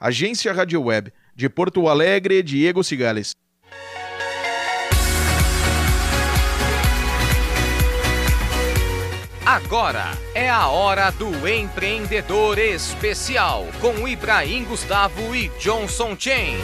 Agência Rádio Web. De Porto Alegre, Diego Cigales. Agora é a hora do empreendedor especial com Ibrahim Gustavo e Johnson Chen.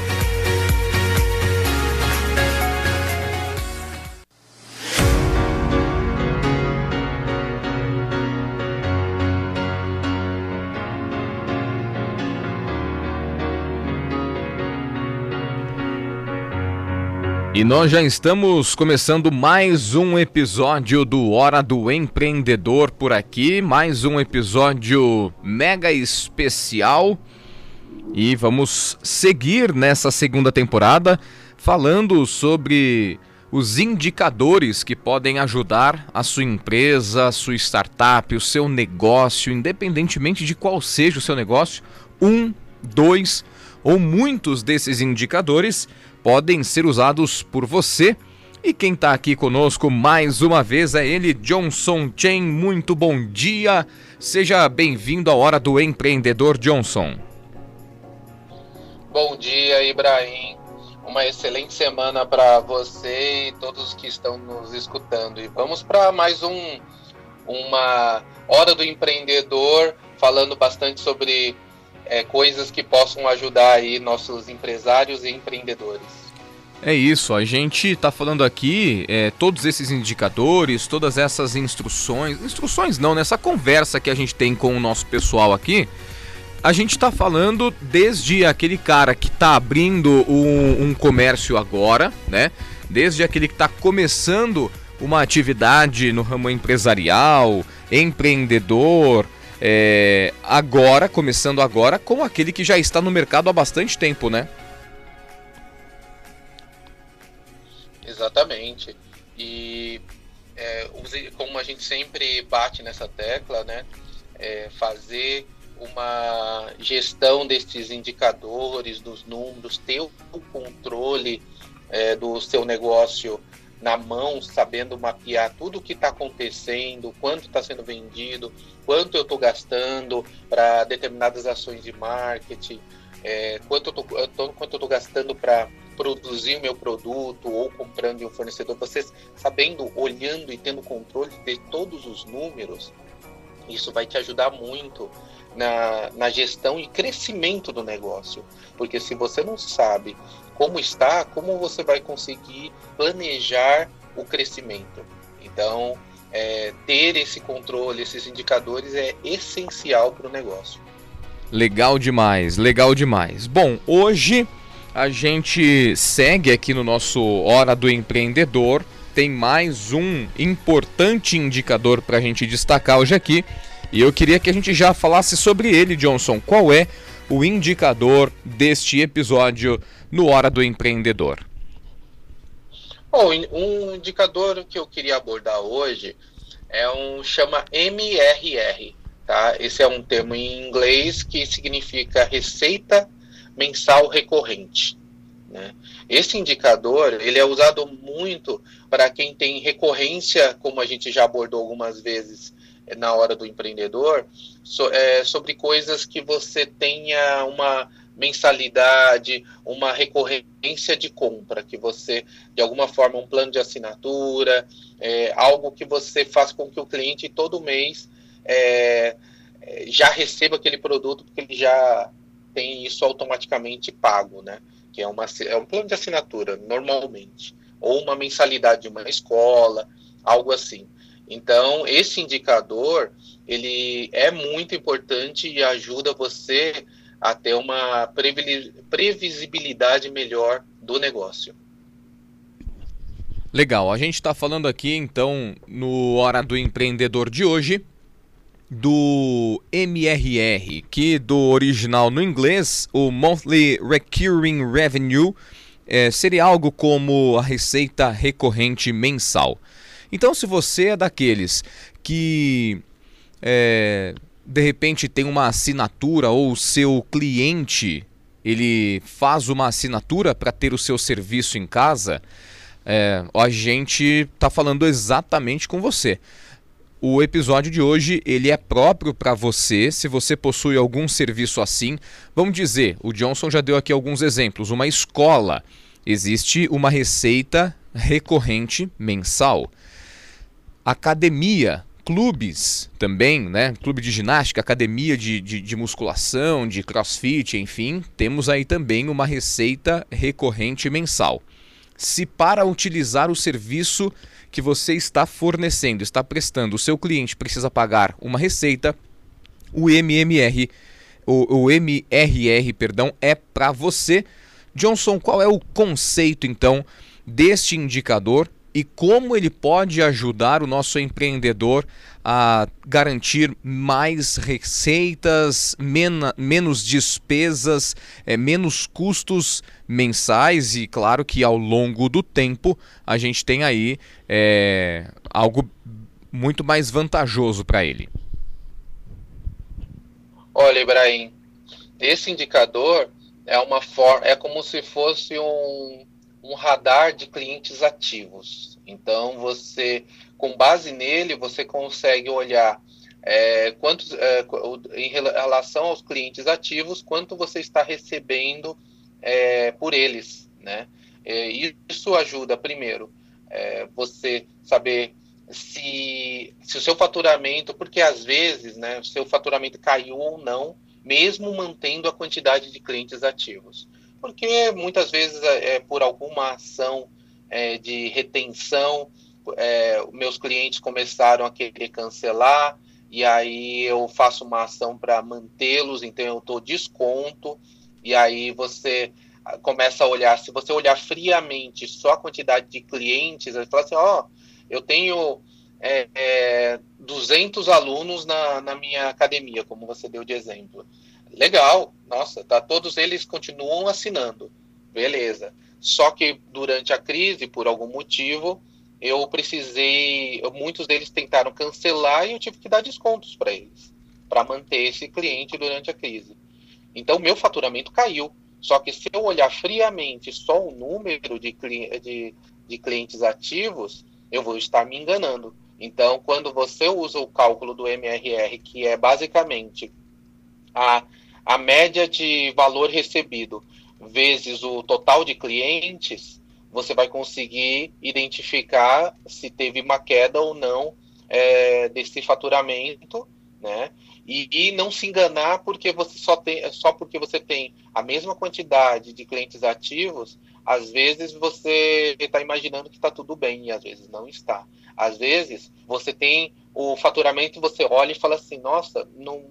E nós já estamos começando mais um episódio do Hora do Empreendedor por aqui, mais um episódio mega especial. E vamos seguir nessa segunda temporada falando sobre os indicadores que podem ajudar a sua empresa, a sua startup, o seu negócio, independentemente de qual seja o seu negócio, um, dois ou muitos desses indicadores podem ser usados por você. E quem está aqui conosco mais uma vez é ele, Johnson Chen. Muito bom dia. Seja bem-vindo à Hora do Empreendedor Johnson. Bom dia, Ibrahim. Uma excelente semana para você e todos que estão nos escutando. E vamos para mais um uma Hora do Empreendedor, falando bastante sobre é, coisas que possam ajudar aí nossos empresários e empreendedores. É isso, a gente está falando aqui é, todos esses indicadores, todas essas instruções, instruções não, nessa conversa que a gente tem com o nosso pessoal aqui, a gente está falando desde aquele cara que está abrindo um, um, comércio agora, né? Desde aquele que está começando uma atividade no ramo empresarial, empreendedor, é, agora, começando agora, com aquele que já está no mercado há bastante tempo, né? Exatamente. E é, como a gente sempre bate nessa tecla, né? É, fazer uma gestão desses indicadores, dos números, ter o controle é, do seu negócio na mão, sabendo mapear tudo o que está acontecendo, quanto está sendo vendido, quanto eu estou gastando para determinadas ações de marketing, é, quanto eu estou gastando para produzir o meu produto ou comprando de um fornecedor, você sabendo, olhando e tendo controle de todos os números, isso vai te ajudar muito na, na gestão e crescimento do negócio. Porque se você não sabe como está, como você vai conseguir planejar o crescimento? Então, é, ter esse controle, esses indicadores é essencial para o negócio. Legal demais, legal demais. Bom, hoje a gente segue aqui no nosso Hora do Empreendedor. Tem mais um importante indicador para a gente destacar hoje aqui. E eu queria que a gente já falasse sobre ele, Johnson. Qual é o indicador deste episódio no Hora do Empreendedor? Bom, um indicador que eu queria abordar hoje é um chama MRR, tá? Esse é um termo em inglês que significa receita mensal recorrente. Né? Esse indicador ele é usado muito para quem tem recorrência, como a gente já abordou algumas vezes eh, na hora do empreendedor, so, é, sobre coisas que você tenha uma mensalidade, uma recorrência de compra, que você, de alguma forma, um plano de assinatura, é, algo que você faz com que o cliente todo mês é, já receba aquele produto, porque ele já tem isso automaticamente pago, né? Que é, uma, é um plano de assinatura, normalmente. Ou uma mensalidade de uma escola, algo assim. Então, esse indicador, ele é muito importante e ajuda você a ter uma previsibilidade melhor do negócio. Legal, a gente está falando aqui então no Hora do Empreendedor de hoje do MRR, que do original no inglês, o Monthly Recurring Revenue, é, seria algo como a receita recorrente mensal. Então, se você é daqueles que é, de repente tem uma assinatura ou o seu cliente ele faz uma assinatura para ter o seu serviço em casa, é, a gente está falando exatamente com você O episódio de hoje ele é próprio para você, se você possui algum serviço assim. Vamos dizer, o Johnson já deu aqui alguns exemplos. Uma escola, existe uma receita recorrente mensal. Academia, clubes também, né? Clube de ginástica, academia de, de, de, musculação, de crossfit, enfim, temos aí também uma receita recorrente mensal. Se para utilizar o serviço que você está fornecendo, está prestando, o seu cliente precisa pagar uma receita, o MMR, o, o MRR, perdão, é para você. Johnson, qual é o conceito então deste indicador e como ele pode ajudar o nosso empreendedor a garantir mais receitas, mena, menos despesas, é, menos custos mensais e, claro, que ao longo do tempo a gente tem aí é, algo muito mais vantajoso para ele. Olha, Ibrahim, esse indicador é uma forma, é como se fosse um, um radar de clientes ativos. Então você com base nele, você consegue olhar é, quantos, é, em relação aos clientes ativos, quanto você está recebendo é, por eles, né? É, isso ajuda, primeiro, é, você saber se, se o seu faturamento, porque às vezes, né, o seu faturamento caiu ou não, mesmo mantendo a quantidade de clientes ativos. Porque muitas vezes é, é por alguma ação de retenção, é, meus clientes começaram a querer cancelar, e aí eu faço uma ação para mantê-los, então eu dou desconto, e aí você começa a olhar, se você olhar friamente só a quantidade de clientes, você fala assim, ó, oh, eu tenho é, é, 200 alunos na, na minha academia, como você deu de exemplo. Legal, nossa, tá, todos eles continuam assinando, beleza. Só que durante a crise, por algum motivo, eu precisei, muitos deles tentaram cancelar e eu tive que dar descontos para eles, para manter esse cliente durante a crise. Então, meu faturamento caiu. Só que se eu olhar friamente só o número de, de, de clientes ativos, eu vou estar me enganando. Então, quando você usa o cálculo do MRR, que é basicamente a, a média de valor recebido vezes o total de clientes, você vai conseguir identificar se teve uma queda ou não é, desse faturamento, né? E, e, não se enganar porque você só tem só porque você tem a mesma quantidade de clientes ativos, às vezes você está imaginando que está tudo bem e às vezes não está. Às vezes você tem o faturamento, você olha e fala assim, nossa, não,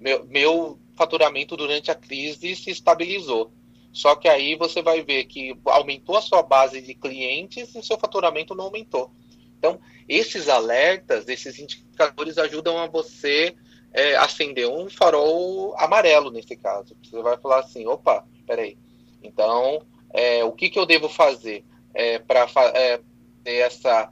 meu, meu faturamento durante a crise se estabilizou. Só que aí você vai ver que aumentou a sua base de clientes e seu faturamento não aumentou. Então, esses alertas, esses indicadores ajudam a você é, acender um farol amarelo nesse caso. Você vai falar assim, opa, peraí. Então, é, o que, que eu devo fazer é, para é, ter essa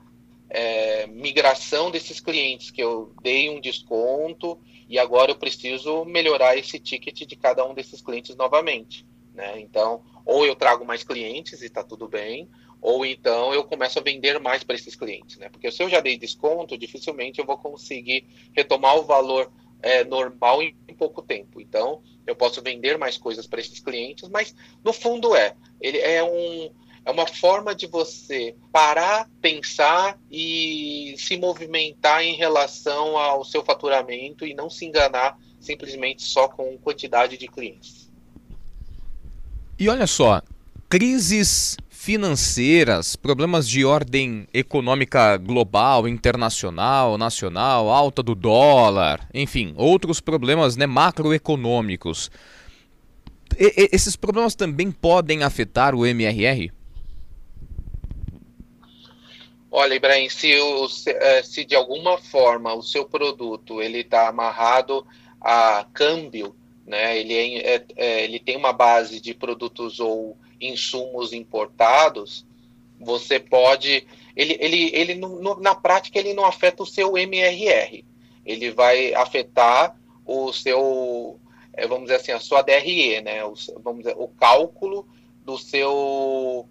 é, migração desses clientes que eu dei um desconto e agora eu preciso melhorar esse ticket de cada um desses clientes novamente. Né? Então, ou eu trago mais clientes e está tudo bem, ou então eu começo a vender mais para esses clientes, né? Porque se eu já dei desconto, dificilmente eu vou conseguir retomar o valor é, normal em, em pouco tempo. Então, eu posso vender mais coisas para esses clientes, mas no fundo é, ele é um é uma forma de você parar, pensar e se movimentar em relação ao seu faturamento e não se enganar simplesmente só com quantidade de clientes. E olha só, crises financeiras, problemas de ordem econômica global, internacional, nacional, alta do dólar, enfim, outros problemas né, macroeconômicos. E, esses problemas também podem afetar o MRR? Olha, Ibrahim, se, o, eh, se de alguma forma o seu produto ele está amarrado a câmbio, né? Ele, é, é, é, ele tem uma base de produtos ou insumos importados, você pode. Ele, ele, ele no, na prática, ele não afeta o seu MRR. Ele vai afetar o seu, é, vamos dizer assim, a sua DRE, né? O, vamos dizer, o cálculo do seu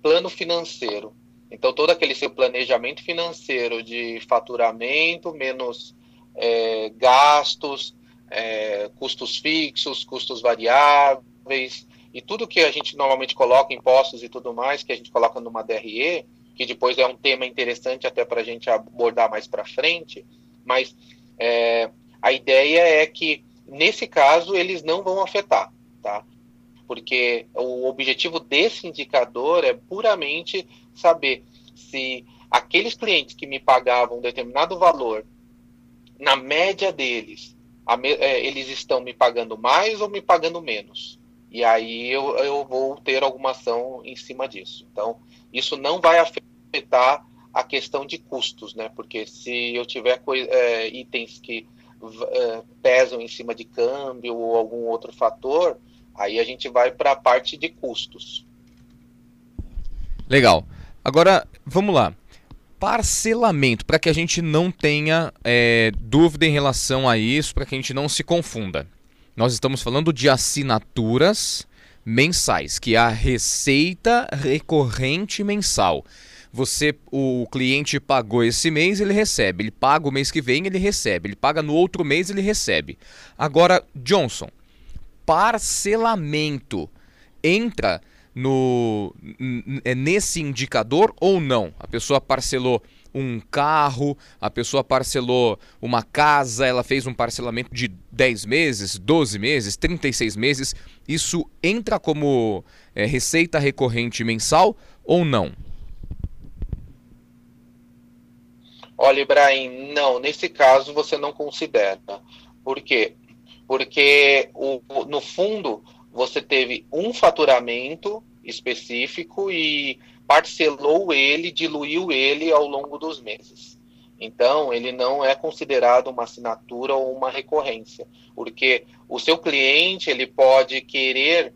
plano financeiro. Então, todo aquele seu planejamento financeiro de faturamento, menos é, gastos, é, custos fixos, custos variáveis, e tudo que a gente normalmente coloca, impostos e tudo mais, que a gente coloca numa DRE, que depois é um tema interessante até para a gente abordar mais para frente, mas é, a ideia é que, nesse caso, eles não vão afetar, tá? Porque o objetivo desse indicador é puramente saber se aqueles clientes que me pagavam um determinado valor, na média deles, é, eles estão me pagando mais ou me pagando menos. E aí eu, eu vou ter alguma ação em cima disso. Então, isso não vai afetar a questão de custos, né? Porque se eu tiver é, itens que é, pesam em cima de câmbio ou algum outro fator, aí a gente vai para a parte de custos. Legal. Agora, vamos lá. Parcelamento, para que a gente não tenha é, dúvida em relação a isso, para que a gente não se confunda. Nós estamos falando de assinaturas mensais, que é a receita recorrente mensal. Você, o cliente pagou esse mês, ele recebe. Ele paga o mês que vem, ele recebe. Ele paga no outro mês, ele recebe. Agora, Johnson, parcelamento entra no é nesse indicador ou não? A pessoa parcelou um carro, a pessoa parcelou uma casa, ela fez um parcelamento de 10 meses, 12 meses, 36 meses. Isso entra como é, receita recorrente mensal ou não? Olha, Ibrahim, não, nesse caso você não considera. Por quê? Porque o, no fundo você teve um faturamento específico e parcelou ele, diluiu ele ao longo dos meses. Então, ele não é considerado uma assinatura ou uma recorrência, porque o seu cliente ele pode querer,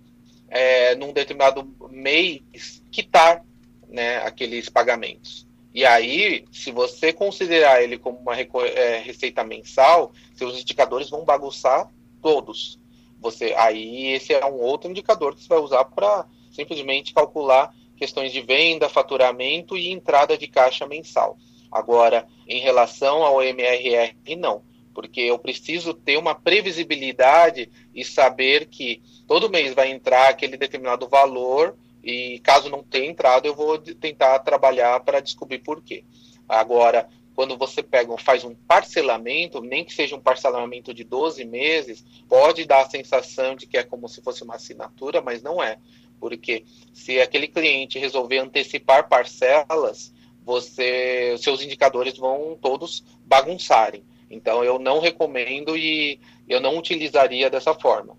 é, num determinado mês, quitar né, aqueles pagamentos. E aí, se você considerar ele como uma é, receita mensal, seus indicadores vão bagunçar todos. Você, aí esse é um outro indicador que você vai usar para simplesmente calcular questões de venda, faturamento e entrada de caixa mensal. Agora, em relação ao MRR, não, porque eu preciso ter uma previsibilidade e saber que todo mês vai entrar aquele determinado valor e caso não tenha entrado, eu vou tentar trabalhar para descobrir por quê. Agora, quando você pega, faz um parcelamento, nem que seja um parcelamento de 12 meses, pode dar a sensação de que é como se fosse uma assinatura, mas não é. Porque se aquele cliente resolver antecipar parcelas, você, seus indicadores vão todos bagunçarem. Então eu não recomendo e eu não utilizaria dessa forma.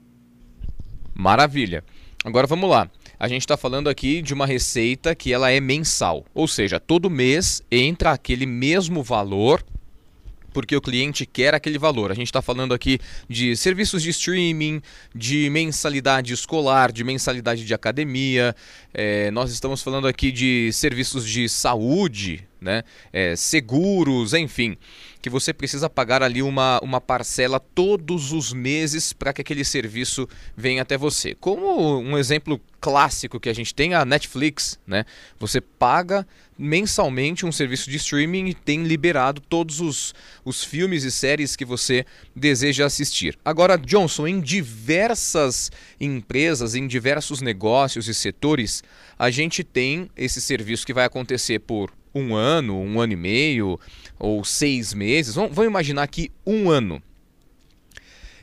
Maravilha. Agora vamos lá. A gente está falando aqui de uma receita que ela é mensal, ou seja, todo mês entra aquele mesmo valor porque o cliente quer aquele valor. A gente está falando aqui de serviços de streaming, de mensalidade escolar, de mensalidade de academia. É, nós estamos falando aqui de serviços de saúde, né? É, seguros, enfim que você precisa pagar ali uma, uma parcela todos os meses para que aquele serviço venha até você. Como um exemplo clássico que a gente tem, a Netflix, né? Você paga mensalmente um serviço de streaming e tem liberado todos os, os filmes e séries que você deseja assistir. Agora, Johnson, em diversas empresas, em diversos negócios e setores, a gente tem esse serviço que vai acontecer por um ano, um ano e meio ou seis meses. Vamos, vamos imaginar aqui um ano.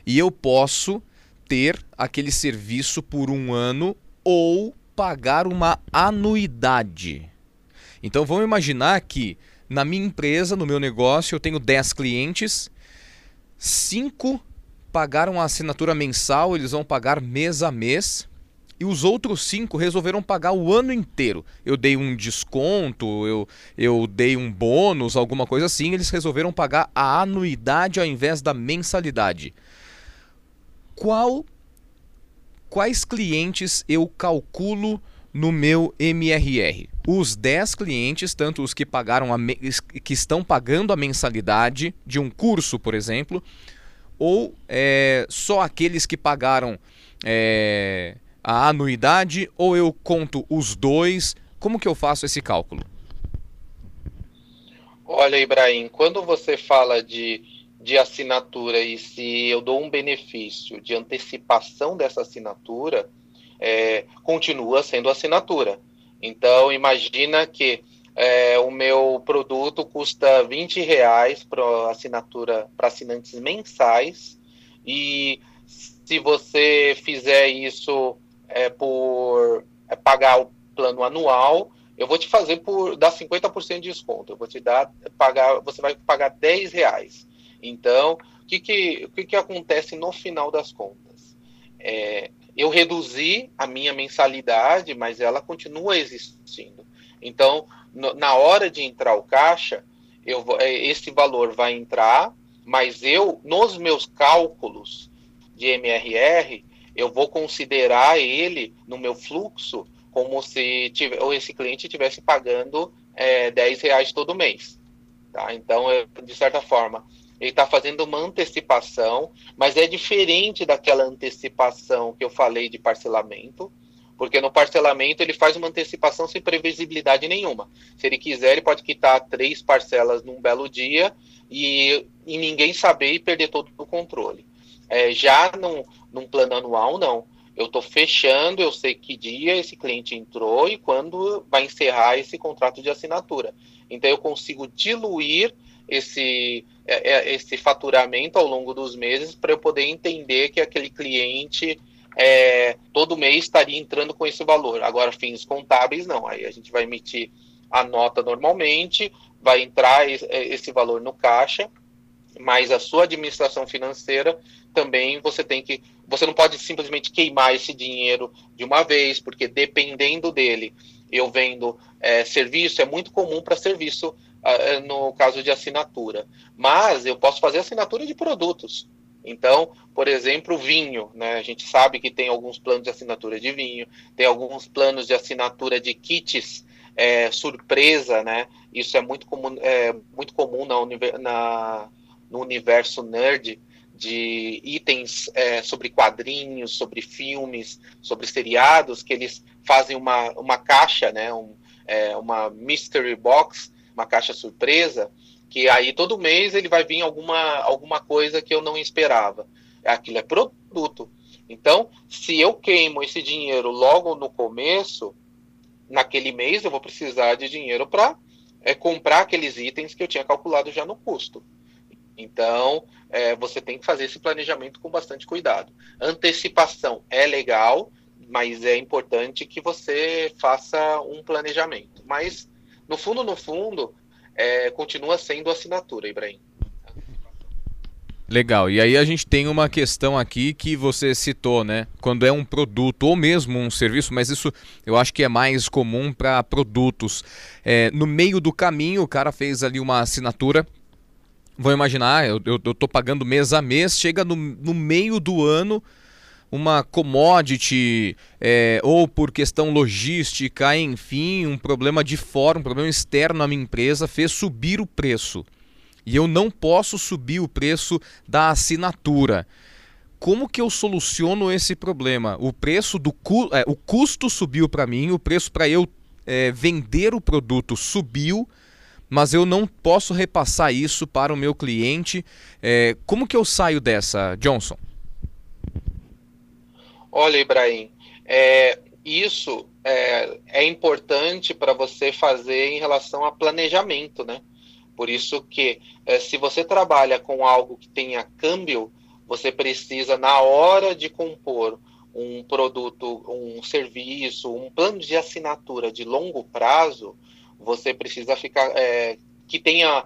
E eu posso ter aquele serviço por um ano ou pagar uma anuidade. Então vamos imaginar que na minha empresa, no meu negócio, eu tenho 10 clientes, 5 pagaram a assinatura mensal, eles vão pagar mês a mês e os outros cinco resolveram pagar o ano inteiro. Eu dei um desconto, eu, eu dei um bônus, alguma coisa assim, eles resolveram pagar a anuidade ao invés da mensalidade. Qual quais clientes eu calculo no meu MRR? Os 10 clientes, tanto os que pagaram a que estão pagando a mensalidade de um curso, por exemplo, ou é, só aqueles que pagaram é, a anuidade ou eu conto os dois? Como que eu faço esse cálculo? Olha, Ibrahim, quando você fala de, de assinatura e se eu dou um benefício de antecipação dessa assinatura, é, continua sendo assinatura. Então, imagina que é, o meu produto custa 20 reais para assinatura para assinantes mensais e se você fizer isso é, por é, pagar o plano anual, eu vou te fazer por dar 50% de desconto. Eu vou te dar, pagar, você vai pagar 10 reais. Então, o que, que, o que, que acontece no final das contas? É, eu reduzi a minha mensalidade, mas ela continua existindo. Então, no, na hora de entrar o caixa, eu, é, esse valor vai entrar, mas eu, nos meus cálculos de MRR, eu vou considerar ele no meu fluxo como se tiver, ou esse cliente estivesse pagando é, 10 reais todo mês. Tá? Então, eu, de certa forma, ele está fazendo uma antecipação, mas é diferente daquela antecipação que eu falei de parcelamento, porque no parcelamento ele faz uma antecipação sem previsibilidade nenhuma. Se ele quiser, ele pode quitar três parcelas num belo dia e, e ninguém saber e perder todo o controle. É, já num, num plano anual, não eu estou fechando, eu sei que dia esse cliente entrou e quando vai encerrar esse contrato de assinatura. Então eu consigo diluir esse, é, é, esse faturamento ao longo dos meses para eu poder entender que aquele cliente é, todo mês estaria entrando com esse valor. Agora, fins contábeis, não. Aí a gente vai emitir a nota normalmente, vai entrar esse valor no caixa, mas a sua administração financeira também você tem que. Você não pode simplesmente queimar esse dinheiro de uma vez, porque dependendo dele, eu vendo é, serviço, é muito comum para serviço uh, no caso de assinatura. Mas eu posso fazer assinatura de produtos. Então, por exemplo, vinho, né? A gente sabe que tem alguns planos de assinatura de vinho, tem alguns planos de assinatura de kits é, surpresa, né? Isso é muito comum, é, muito comum na, na, no universo nerd de itens é, sobre quadrinhos, sobre filmes, sobre seriados, que eles fazem uma, uma caixa, né, um, é, uma mystery box, uma caixa surpresa, que aí todo mês ele vai vir alguma, alguma coisa que eu não esperava. Aquilo é produto. Então, se eu queimo esse dinheiro logo no começo, naquele mês eu vou precisar de dinheiro para é, comprar aqueles itens que eu tinha calculado já no custo. Então, é, você tem que fazer esse planejamento com bastante cuidado. Antecipação é legal, mas é importante que você faça um planejamento. Mas, no fundo, no fundo, é, continua sendo assinatura, Ibrahim. Legal. E aí a gente tem uma questão aqui que você citou, né? Quando é um produto ou mesmo um serviço, mas isso eu acho que é mais comum para produtos. É, no meio do caminho, o cara fez ali uma assinatura Vou imaginar, eu, eu, eu tô pagando mês a mês, chega no, no meio do ano uma commodity é, ou por questão logística, enfim, um problema de fora, um problema externo à minha empresa fez subir o preço. E eu não posso subir o preço da assinatura. Como que eu soluciono esse problema? O preço do cu é, o custo subiu para mim, o preço para eu é, vender o produto subiu mas eu não posso repassar isso para o meu cliente. É, como que eu saio dessa, Johnson? Olha, Ibrahim, é, isso é, é importante para você fazer em relação a planejamento, né? Por isso que é, se você trabalha com algo que tenha câmbio, você precisa, na hora de compor um produto, um serviço, um plano de assinatura de longo prazo, você precisa ficar é, que tenha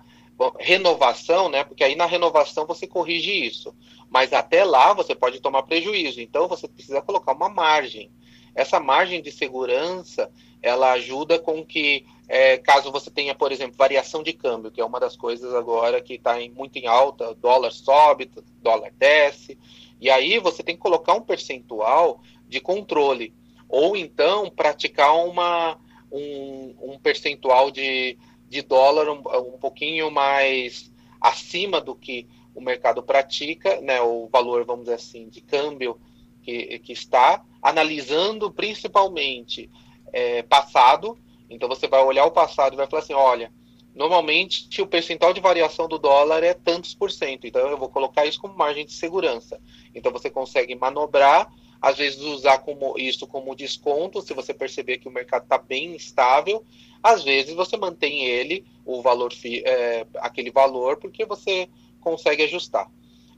renovação, né? Porque aí na renovação você corrige isso. Mas até lá você pode tomar prejuízo. Então você precisa colocar uma margem. Essa margem de segurança ela ajuda com que, é, caso você tenha, por exemplo, variação de câmbio, que é uma das coisas agora que está muito em alta, dólar sobe, dólar desce, e aí você tem que colocar um percentual de controle, ou então praticar uma, um, um percentual de, de dólar um, um pouquinho mais acima do que o mercado pratica, né, o valor, vamos dizer assim, de câmbio que, que está, analisando principalmente é, passado. Então você vai olhar o passado e vai falar assim, olha, Normalmente, o percentual de variação do dólar é tantos por cento. Então, eu vou colocar isso como margem de segurança. Então, você consegue manobrar, às vezes usar como, isso como desconto, se você perceber que o mercado está bem estável. Às vezes, você mantém ele, o valor, é, aquele valor, porque você consegue ajustar.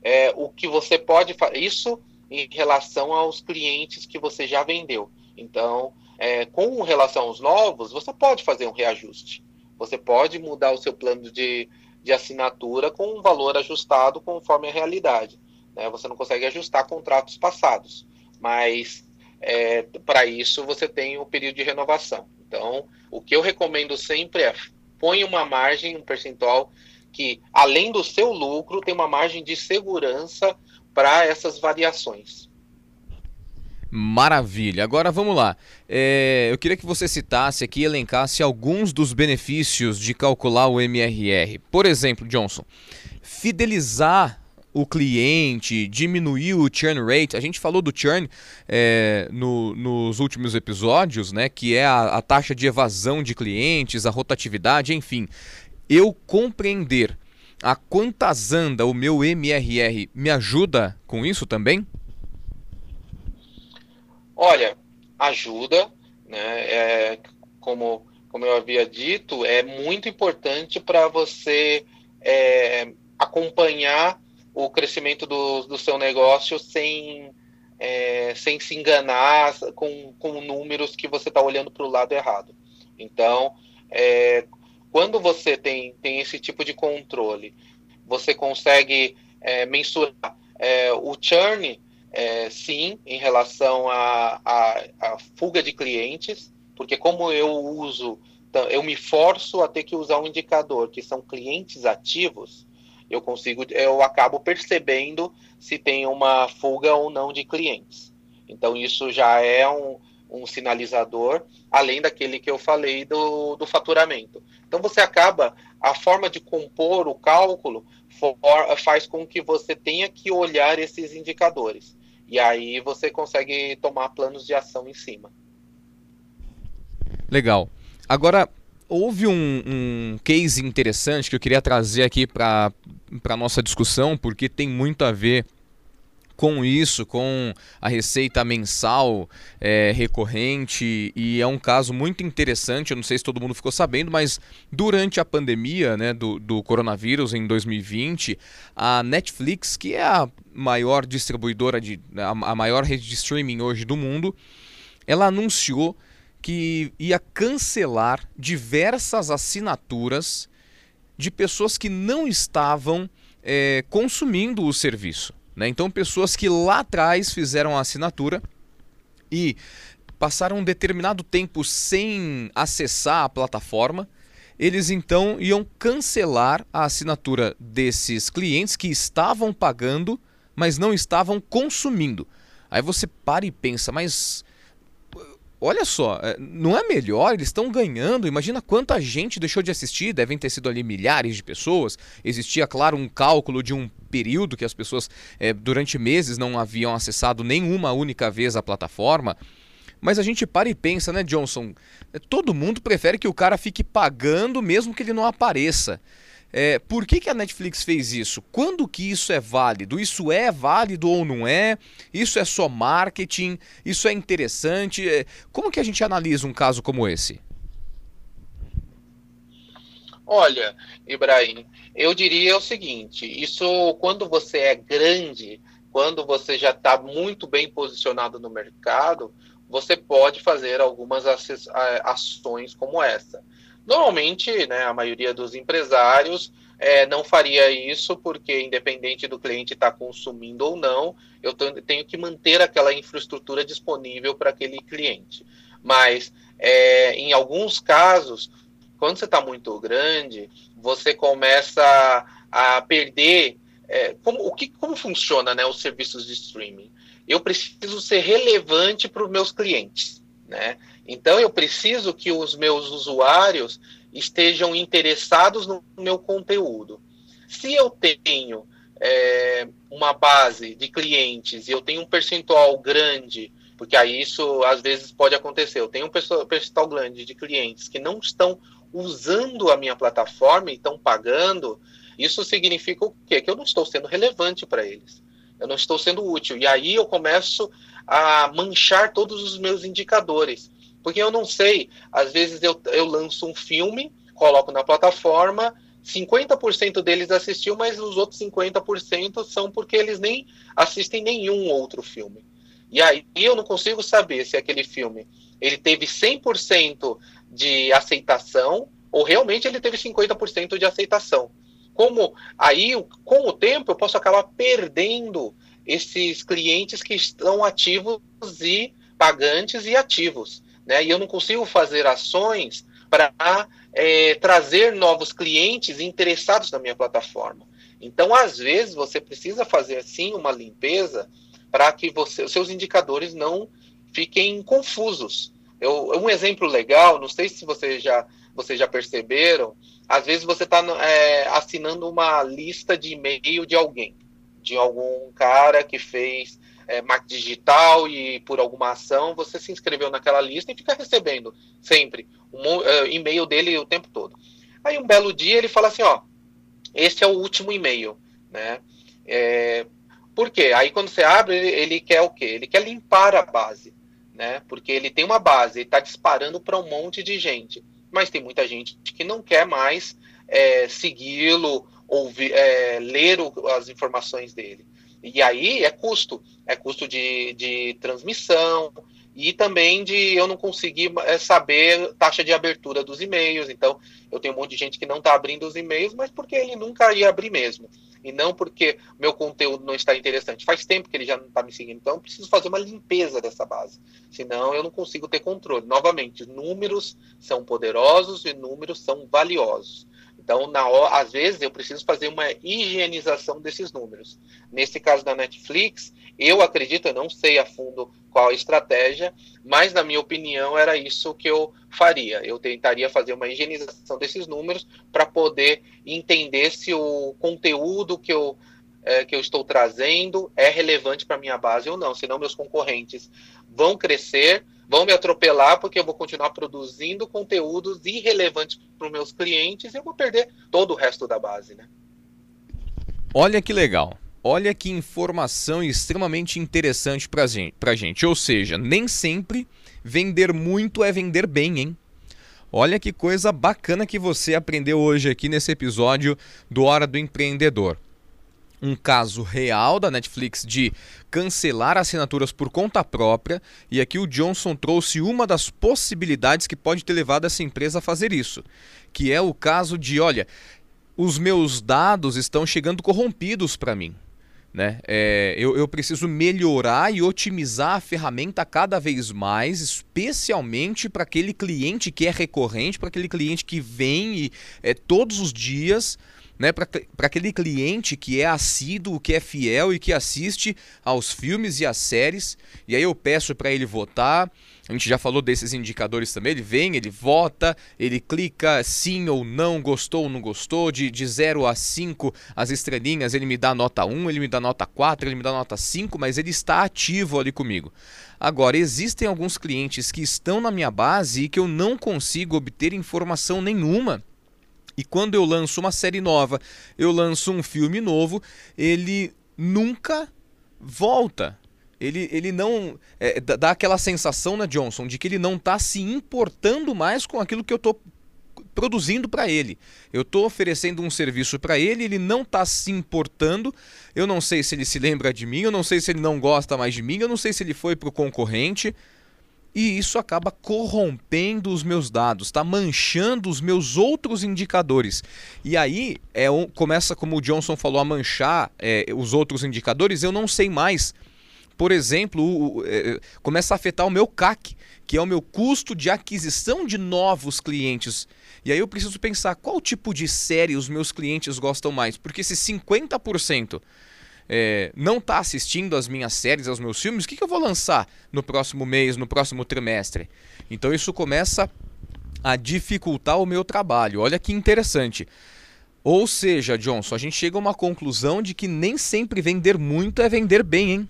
É, o que você pode fazer, isso em relação aos clientes que você já vendeu. Então, é, com relação aos novos, você pode fazer um reajuste. Você pode mudar o seu plano de, de assinatura com um valor ajustado conforme a realidade. Né? Você não consegue ajustar contratos passados, mas é, para isso você tem o período de renovação. Então, o que eu recomendo sempre é põe uma margem, um percentual que, além do seu lucro, tem uma margem de segurança para essas variações. Maravilha. Agora vamos lá. É, eu queria que você citasse aqui, elencasse alguns dos benefícios de calcular o MRR. Por exemplo, Johnson, fidelizar o cliente, diminuir o churn rate. A gente falou do churn é, no, nos últimos episódios, né? Que é a, a taxa de evasão de clientes, a rotatividade, enfim. Eu compreender a quantas anda o meu MRR me ajuda com isso também? Olha, ajuda, né? É, como, como eu havia dito, é muito importante para você é, acompanhar o crescimento do, do seu negócio sem, é, sem se enganar com, com números que você está olhando para o lado errado. Então, é, quando você tem, tem esse tipo de controle, você consegue é, mensurar é, o churn é, sim, em relação à a, a, a, fuga de clientes, porque como eu uso, eu me forço a ter que usar um indicador que são clientes ativos, eu consigo, eu acabo percebendo se tem uma fuga ou não de clientes. Então isso já é um, um sinalizador, além daquele que eu falei do, do faturamento. Então você acaba, a forma de compor o cálculo for, faz com que você tenha que olhar esses indicadores. E aí você consegue tomar planos de ação em cima. Legal. Agora, houve um, um case interessante que eu queria trazer aqui para a nossa discussão, porque tem muito a ver com isso, com a receita mensal é, recorrente, e é um caso muito interessante. Eu não sei se todo mundo ficou sabendo, mas durante a pandemia né, do, do coronavírus em 2020, a Netflix, que é a maior distribuidora, de, a, a maior rede de streaming hoje do mundo, ela anunciou que ia cancelar diversas assinaturas de pessoas que não estavam é, consumindo o serviço. Né? Então, pessoas que lá atrás fizeram a assinatura e passaram um determinado tempo sem acessar a plataforma, eles então iam cancelar a assinatura desses clientes que estavam pagando, mas não estavam consumindo. Aí você para e pensa, mas olha só, é, não é melhor? Eles estão ganhando. Imagina quanta gente deixou de assistir. Devem ter sido ali milhares de pessoas. Existia, claro, um cálculo de um período que as pessoas é, durante meses não haviam acessado nenhuma única vez a plataforma. Mas a gente para e pensa, né, Johnson? É, todo mundo prefere que o cara fique pagando mesmo que ele não apareça. É, por que, que a Netflix fez isso? Quando que isso é válido? Isso é válido ou não é? Isso é só marketing? Isso é interessante? É, como que a gente analisa um caso como esse? Olha, Ibrahim, eu diria o seguinte: isso quando você é grande, quando você já está muito bem posicionado no mercado, você pode fazer algumas ações como essa. Normalmente, né, a maioria dos empresários é, não faria isso porque, independente do cliente estar tá consumindo ou não, eu tenho que manter aquela infraestrutura disponível para aquele cliente. Mas, é, em alguns casos, quando você está muito grande, você começa a, perder. É, como, o que, como funciona né, os serviços de streaming? Eu preciso ser relevante para os meus clientes. Né? Então eu preciso que os meus usuários estejam interessados no meu conteúdo. Se eu tenho é, uma base de clientes e eu tenho um percentual grande, porque aí isso às vezes pode acontecer, eu tenho um percentual grande de clientes que não estão usando a minha plataforma e estão pagando, isso significa o quê? Que eu não estou sendo relevante para eles. Eu não estou sendo útil. E aí eu começo a manchar todos os meus indicadores. Porque eu não sei, às vezes eu, eu lanço um filme, coloco na plataforma, 50% deles assistiu, mas os outros 50% são porque eles nem assistem nenhum outro filme. E aí eu não consigo saber se aquele filme ele teve 100% de aceitação ou realmente ele teve 50% de aceitação. Como aí, com o tempo, eu posso acabar perdendo esses clientes que estão ativos e pagantes e ativos. Né? E eu não consigo fazer ações para é, trazer novos clientes interessados na minha plataforma. Então, às vezes, você precisa fazer sim uma limpeza para que você, os seus indicadores não fiquem confusos. Eu, um exemplo legal, não sei se vocês já, vocês já perceberam, às vezes você está é, assinando uma lista de e-mail de alguém, de algum cara que fez é, marketing digital e por alguma ação você se inscreveu naquela lista e fica recebendo sempre um uh, e-mail dele o tempo todo. Aí um belo dia ele fala assim, ó, esse é o último e-mail, né? É, por quê? Aí quando você abre, ele, ele, quer o quê? Ele quer limpar a base, né? Porque ele tem uma base, ele está disparando para um monte de gente. Mas tem muita gente que não quer mais é, segui-lo, ouvir, é, ler o, as informações dele. E aí é custo, é custo de, de transmissão e também de eu não conseguir é, saber taxa de abertura dos e-mails. Então, eu tenho um monte de gente que não está abrindo os e-mails, mas porque ele nunca ia abrir mesmo. E não porque meu conteúdo não está interessante. Faz tempo que ele já não está me seguindo. Então, eu preciso fazer uma limpeza dessa base. Senão, eu não consigo ter controle. Novamente, números são poderosos e números são valiosos. Então, na às vezes, eu preciso fazer uma higienização desses números. Nesse caso da Netflix, eu acredito, eu não sei a fundo qual a estratégia, mas, na minha opinião, era isso que eu faria. Eu tentaria fazer uma higienização desses números para poder entender se o conteúdo que eu, é, que eu estou trazendo é relevante para a minha base ou não. Senão, meus concorrentes vão crescer vão me atropelar porque eu vou continuar produzindo conteúdos irrelevantes para os meus clientes e eu vou perder todo o resto da base, né? Olha que legal. Olha que informação extremamente interessante para gente, a gente. Ou seja, nem sempre vender muito é vender bem, hein? Olha que coisa bacana que você aprendeu hoje aqui nesse episódio do Hora do Empreendedor um caso real da Netflix de cancelar assinaturas por conta própria, e aqui o Johnson trouxe uma das possibilidades que pode ter levado essa empresa a fazer isso, que é o caso de, olha, os meus dados estão chegando corrompidos para mim. Né? É, eu, eu, preciso melhorar e otimizar a ferramenta cada vez mais, especialmente para aquele cliente que é recorrente, para aquele cliente que vem e, é, todos os dias né, para aquele cliente que é assíduo, que é fiel e que assiste aos filmes e às séries. E aí eu peço para ele votar. A gente já falou desses indicadores também. Ele vem, ele vota, ele clica sim ou não, gostou ou não gostou. De, de 0 a 5, as estrelinhas, ele me dá nota 1, ele me dá nota 4, ele me dá nota 5, mas ele está ativo ali comigo. Agora, existem alguns clientes que estão na minha base e que eu não consigo obter informação nenhuma e quando eu lanço uma série nova, eu lanço um filme novo, ele nunca volta. Ele, ele não. É, dá aquela sensação, né, Johnson, de que ele não está se importando mais com aquilo que eu estou produzindo para ele. Eu estou oferecendo um serviço para ele, ele não está se importando. Eu não sei se ele se lembra de mim, eu não sei se ele não gosta mais de mim, eu não sei se ele foi para o concorrente e isso acaba corrompendo os meus dados, está manchando os meus outros indicadores. E aí é começa, como o Johnson falou, a manchar é, os outros indicadores. Eu não sei mais. Por exemplo, o, o, é, começa a afetar o meu CAC, que é o meu custo de aquisição de novos clientes. E aí eu preciso pensar qual tipo de série os meus clientes gostam mais, porque se 50% é, não está assistindo às minhas séries, aos meus filmes, o que, que eu vou lançar no próximo mês, no próximo trimestre? Então isso começa a dificultar o meu trabalho. Olha que interessante. Ou seja, Johnson, a gente chega a uma conclusão de que nem sempre vender muito é vender bem, hein?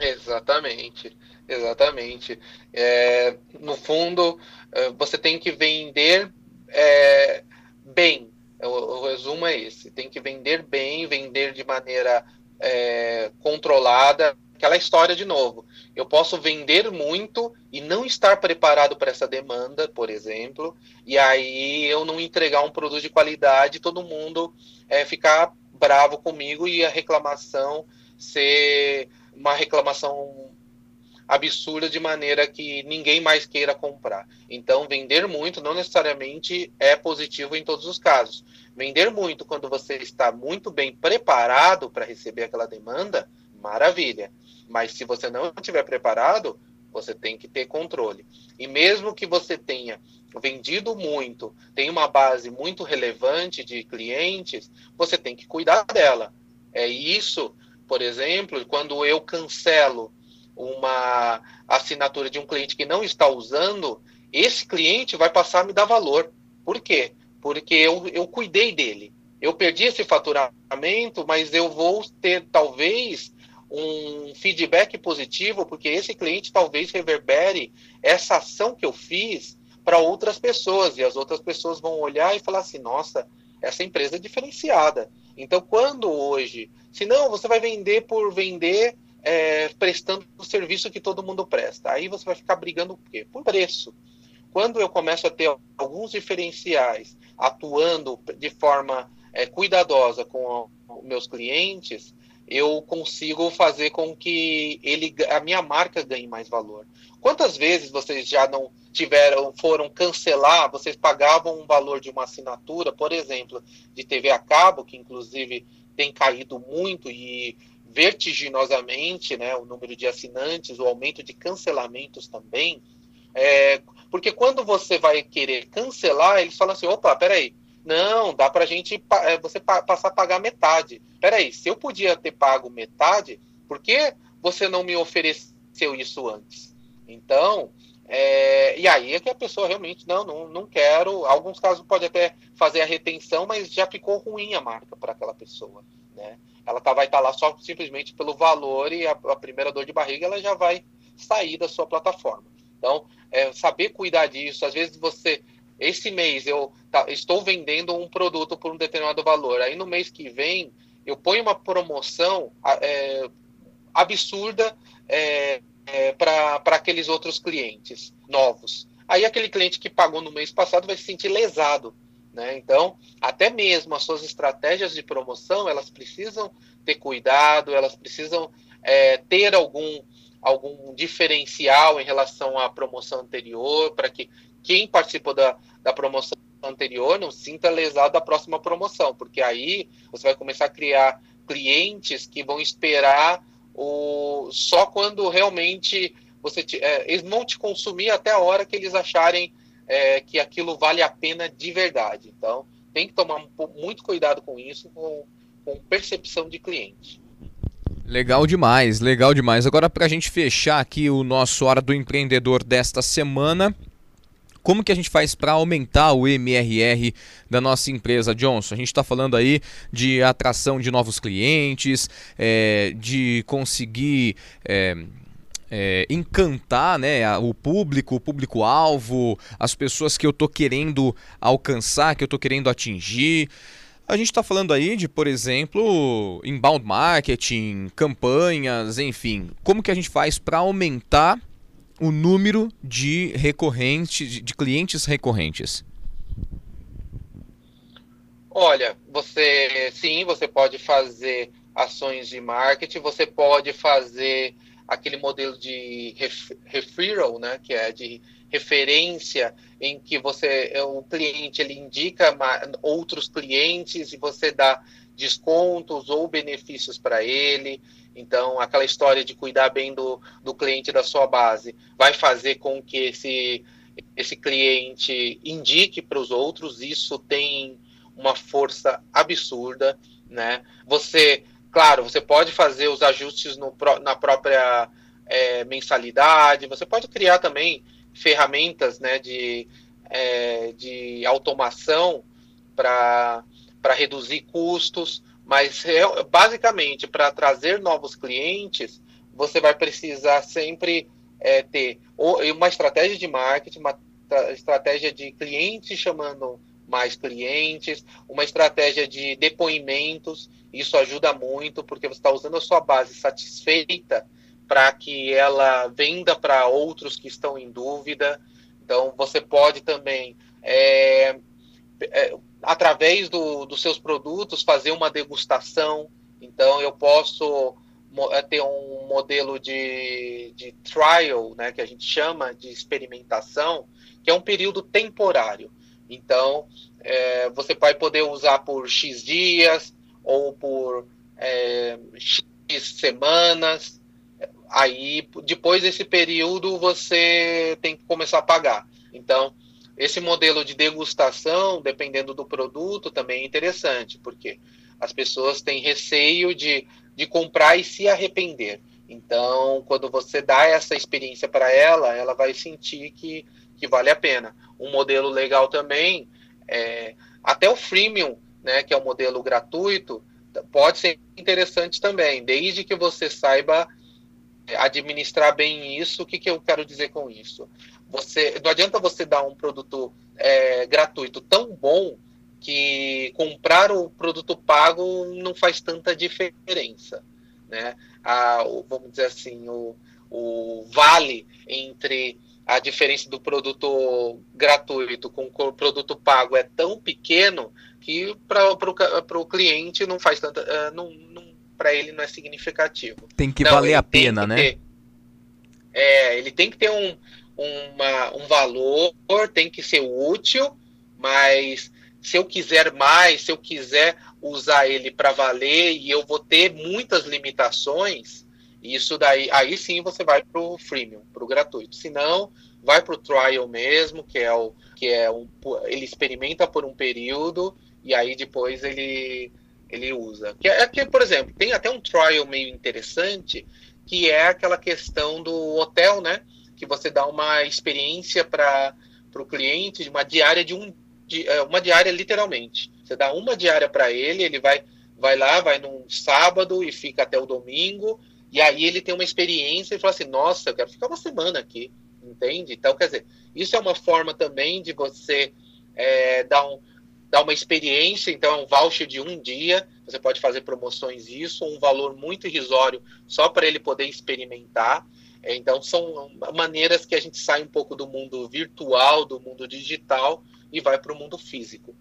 Exatamente, exatamente. É, no fundo, é, você tem que vender é, bem. O, o, resumo é esse: tem que vender bem, vender de maneira é, controlada. Aquela história de novo. Eu posso vender muito e não estar preparado para essa demanda, por exemplo, e aí eu não entregar um produto de qualidade, todo mundo é, ficar bravo comigo e a reclamação ser uma reclamação absurda de maneira que ninguém mais queira comprar. Então, vender muito não necessariamente é positivo em todos os casos. Vender muito quando você está muito bem preparado para receber aquela demanda, maravilha. Mas se você não estiver preparado, você tem que ter controle. E mesmo que você tenha vendido muito, tem uma base muito relevante de clientes, você tem que cuidar dela. É isso por exemplo, quando eu cancelo uma assinatura de um cliente que não está usando, esse cliente vai passar a me dar valor. Por quê? Porque eu, eu cuidei dele. Eu perdi esse faturamento, mas eu vou ter talvez um feedback positivo, porque esse cliente talvez reverbere essa ação que eu fiz para outras pessoas, e as outras pessoas vão olhar e falar assim: nossa, essa empresa é diferenciada. Então, quando hoje, se não, você vai vender por vender, é, prestando o serviço que todo mundo presta. Aí você vai ficar brigando por quê? Por preço. Quando eu começo a ter alguns diferenciais, atuando de forma é, cuidadosa com meus clientes, eu consigo fazer com que ele, a minha marca ganhe mais valor. Quantas vezes vocês já não tiveram, foram cancelar, vocês pagavam um valor de uma assinatura, por exemplo, de TV a cabo, que inclusive tem caído muito e vertiginosamente, né, o número de assinantes, o aumento de cancelamentos também, é, porque quando você vai querer cancelar, eles falam assim, opa, peraí, não, dá para a gente é, você passar a pagar metade. Peraí, se eu podia ter pago metade, por que você não me ofereceu isso antes? Então, é, e aí é que a pessoa realmente, não, não, não quero. Alguns casos pode até fazer a retenção, mas já ficou ruim a marca para aquela pessoa. Né? Ela tá, vai estar tá lá só simplesmente pelo valor e a, a, primeira dor de barriga ela já vai sair da sua plataforma. Então, é, saber cuidar disso. Às vezes você esse mês eu tá, estou vendendo um produto por um determinado valor. Aí no mês que vem eu ponho uma promoção é, absurda é, é, para aqueles outros clientes novos. Aí aquele cliente que pagou no mês passado vai se sentir lesado. Né? Então, até mesmo as suas estratégias de promoção, elas precisam ter cuidado, elas precisam é, ter algum, algum diferencial em relação à promoção anterior, para que quem participou da, da promoção anterior não sinta lesado da próxima promoção, porque aí você vai começar a criar clientes que vão esperar o, só quando realmente você te, é, eles vão te consumir até a hora que eles acharem é, que aquilo vale a pena de verdade. Então tem que tomar muito cuidado com isso, com, com percepção de cliente. Legal demais, legal demais. Agora, para a gente fechar aqui o nosso Hora do Empreendedor desta semana, como que a gente faz para aumentar o MRR da nossa empresa, Johnson? A gente está falando aí de atração de novos clientes, é, de conseguir é, é, encantar né, o público, o público-alvo, as pessoas que eu estou querendo alcançar, que eu estou querendo atingir. A gente está falando aí de, por exemplo, inbound marketing, campanhas, enfim. Como que a gente faz para aumentar o número de recorrentes, de clientes recorrentes? Olha, você sim, você pode fazer ações de marketing, você pode fazer aquele modelo de referral, né, que é de referência em que você o cliente ele indica outros clientes e você dá descontos ou benefícios para ele. Então, aquela história de cuidar bem do, do cliente da sua base vai fazer com que esse, esse cliente indique para os outros. Isso tem uma força absurda, né? Você, claro, você pode fazer os ajustes no, na própria é, mensalidade. Você pode criar também ferramentas, né, de, é, de automação para reduzir custos mas basicamente para trazer novos clientes, você vai precisar sempre é, ter uma estratégia de marketing, uma estratégia de clientes chamando mais clientes, uma estratégia de depoimentos. Isso ajuda muito, porque você está usando a sua base satisfeita para que ela venda para outros que estão em dúvida. Então, você pode também, é, é, através do, dos seus produtos, fazer uma degustação. Então, eu posso é, ter um modelo de, de trial, né, que a gente chama de experimentação, que é um período temporário. Então, é, você vai poder usar por X dias ou por é, X semanas. Aí, depois desse período, você tem que começar a pagar. Então, esse modelo de degustação, dependendo do produto, também é interessante, porque as pessoas têm receio de, de comprar e se arrepender. Então, quando você dá essa experiência para ela, ela vai sentir que que vale a pena. Um modelo legal também, é, até o freemium, né, que é o um modelo gratuito, pode ser interessante também, desde que você saiba é, administrar bem isso. O que, que eu quero dizer com isso? Você, não adianta você dar um produto é, gratuito tão bom que comprar o produto pago não faz tanta diferença, né? A, o, vamos dizer assim, o, o vale entre a diferença do produto gratuito com o produto pago é tão pequeno que para o cliente não faz tanta. Uh, não, não para ele não é significativo. Tem que não, valer a pena, né? Ter, é, ele tem que ter um, uma, um valor, tem que ser útil, mas se eu quiser mais, se eu quiser usar ele para valer e eu vou ter muitas limitações, isso daí, aí sim você vai para o freemium, para o gratuito. Se não, vai para o trial mesmo, que é o que é um, ele experimenta por um período e aí depois ele ele usa. Que é, é que, por exemplo, tem até um trial meio interessante que é aquela questão do hotel, né? Que você dá uma experiência para o cliente de uma diária de um de, é, uma diária literalmente. Você dá uma diária para ele, ele vai vai lá, vai num sábado e fica até o domingo e aí ele tem uma experiência e fala assim, nossa, eu quero ficar uma semana aqui, entende? Então, quer dizer, isso é uma forma também de você é, dar, um, dar uma experiência, então é um voucher de um dia, você pode fazer promoções isso, um valor muito irrisório só para ele poder experimentar. É, então, são maneiras que a gente sai um pouco do mundo virtual, do mundo digital e vai para o mundo físico.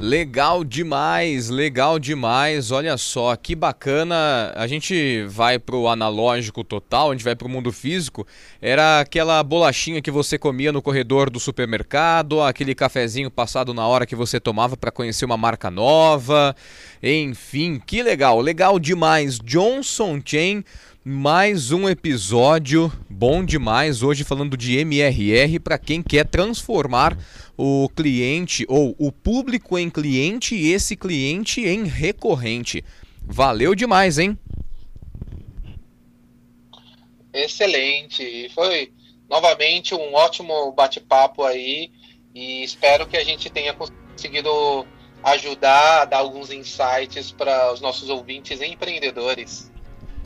Legal demais, legal demais. Olha só, que bacana. A gente vai pro analógico total, a gente vai pro mundo físico. Era aquela bolachinha que você comia no corredor do supermercado, aquele cafezinho passado na hora que você tomava para conhecer uma marca nova. Enfim, que legal, legal demais. Johnson Chain mais um episódio bom demais hoje falando de MRR para quem quer transformar o cliente ou o público em cliente e esse cliente em recorrente. Valeu demais, hein? Excelente. Foi novamente um ótimo bate-papo aí e espero que a gente tenha conseguido ajudar a dar alguns insights para os nossos ouvintes empreendedores.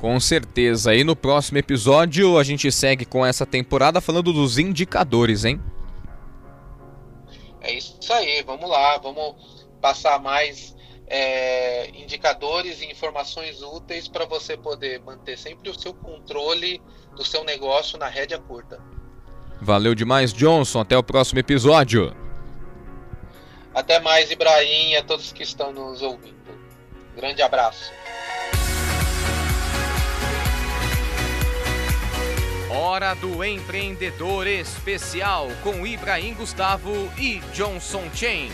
Com certeza. E no próximo episódio a gente segue com essa temporada falando dos indicadores, hein? É isso aí, vamos lá, vamos passar mais é, indicadores e informações úteis para você poder manter sempre o seu controle do seu negócio na rédea curta. Valeu demais, Johnson. Até o próximo episódio. Até mais, Ibrahim, e a todos que estão nos ouvindo. Grande abraço. Hora do Empreendedor Especial com Ibrahim Gustavo e Johnson Chen.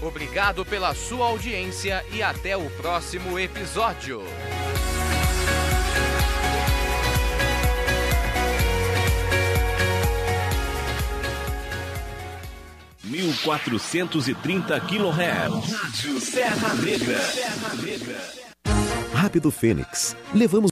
Obrigado pela sua audiência e até o próximo episódio. Mil quatrocentos e trinta kHz. Rádio Serra Negra. Serra Negra. Rápido Fênix. Levamos